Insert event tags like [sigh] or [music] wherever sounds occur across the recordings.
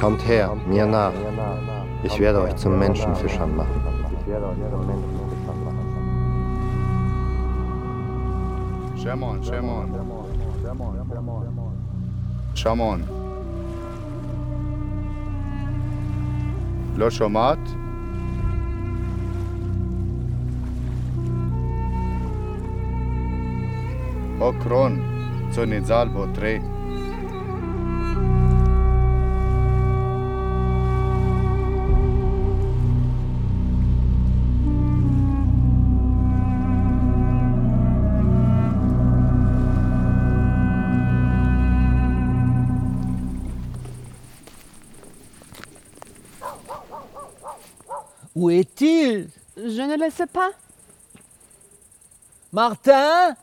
Kommt her, mir nach. Ich werde euch zum Menschenfischern machen. Shemon, Shemon. Shamon. לא שומעת? אוקרון, צוניזל בוטרי. Où est-il? Je ne le sais pas. Martin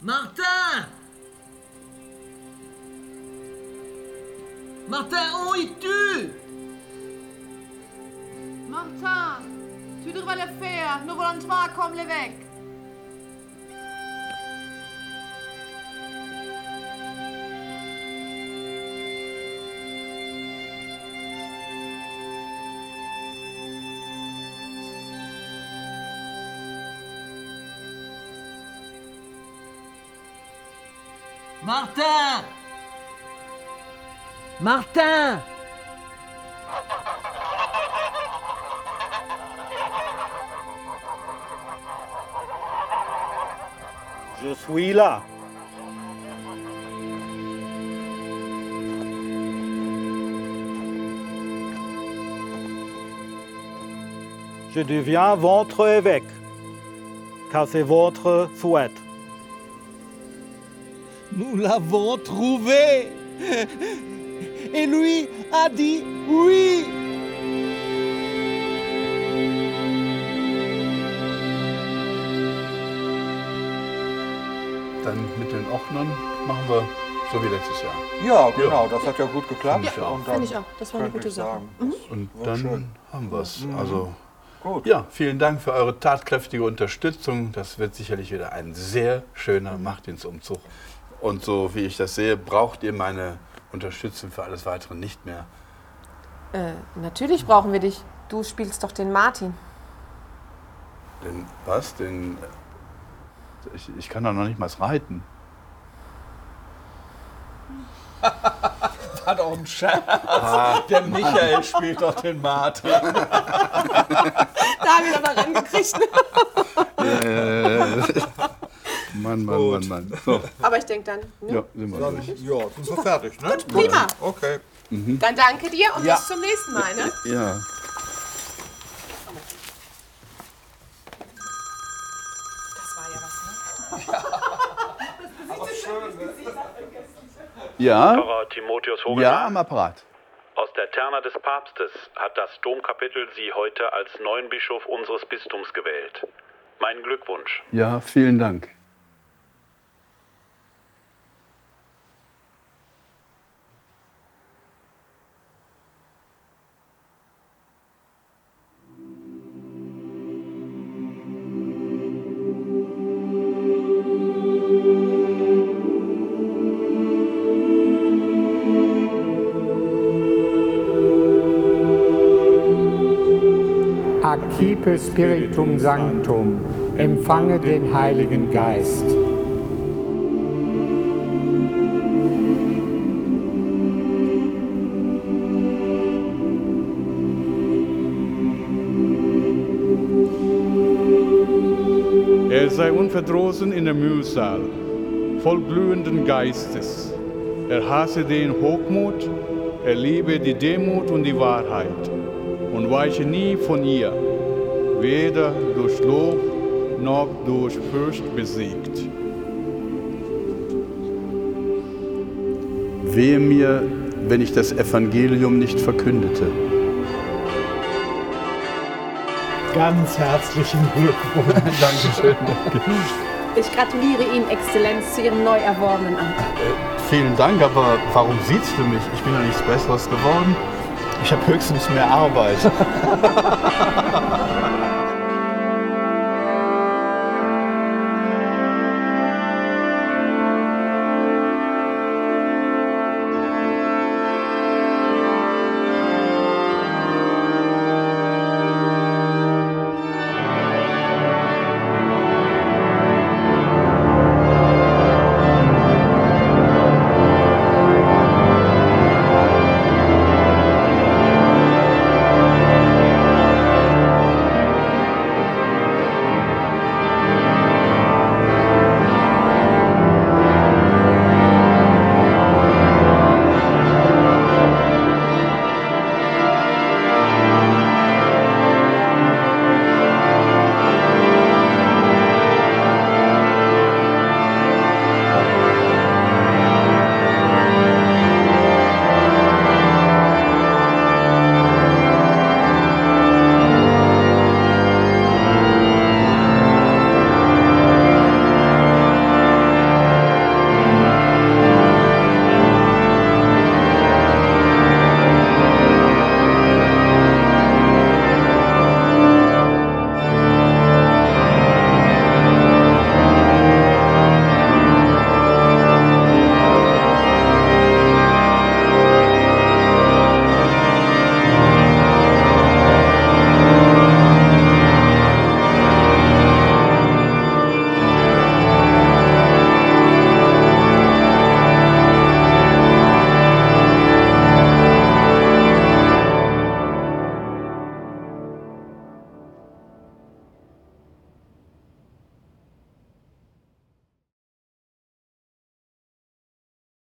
Martin Martin, où es-tu? Martin, tu devrais le faire. Nous voulons toi comme l'évêque. Martin Martin Je suis là. Je deviens votre évêque, car c'est votre souhait. Nous l'avons trouvé Et lui a dit oui Dann mit den Ordnern machen wir so wie letztes Jahr. Ja, genau, das hat ja gut geklappt. Finde ich auch. Finde ich auch. Das war eine gute Sache. sagen, Mhm. Und dann schön. haben wir es. Mhm. Also Gut. ja, vielen Dank für eure tatkräftige Unterstützung. Das wird sicherlich wieder ein sehr schöner Machtdienstumzug. Und so wie ich das sehe, braucht ihr meine Unterstützung für alles Weitere nicht mehr. Äh, natürlich brauchen wir dich. Du spielst doch den Martin. Den was? Den ich, ich kann doch noch nicht mal reiten. [laughs] War doch ein Scherz. Der Michael spielt doch den Martin. [laughs] Da haben wir aber rangekriegt. Mann, Mann, Mann, Mann. [laughs] So, aber ich denke dann, ne? ja, sind wir Dann, durch. ja, sind wir fertig, ne? Gut, prima. Okay. dann danke dir und Ja. bis zum nächsten Mal. Ne? Ja. Das war ja was, ne? Ja, [laughs] Pfarrer Timotheus Vogelmann. ja, am Apparat. Aus der Terna des Papstes hat das Domkapitel Sie heute als neuen Bischof unseres Bistums gewählt. Mein Glückwunsch. Ja, vielen Dank. Accipe Spiritum Sanctum, empfange den Heiligen Geist. Er sei unverdrossen in der Mühsal, voll glühenden Geistes. Er hasse den Hochmut, er liebe die Demut und die Wahrheit und weiche nie von ihr, weder durch Lob noch durch Furcht besiegt. Wehe mir, wenn ich das Evangelium nicht verkündete. Ganz herzlichen Glückwunsch. [laughs] Dankeschön. Ich gratuliere Ihnen, Exzellenz, zu Ihrem neu erworbenen Amt. Vielen Dank, aber warum siehst du mich? Ich bin ja nichts Besseres geworden. Ich habe höchstens mehr Arbeit. [laughs]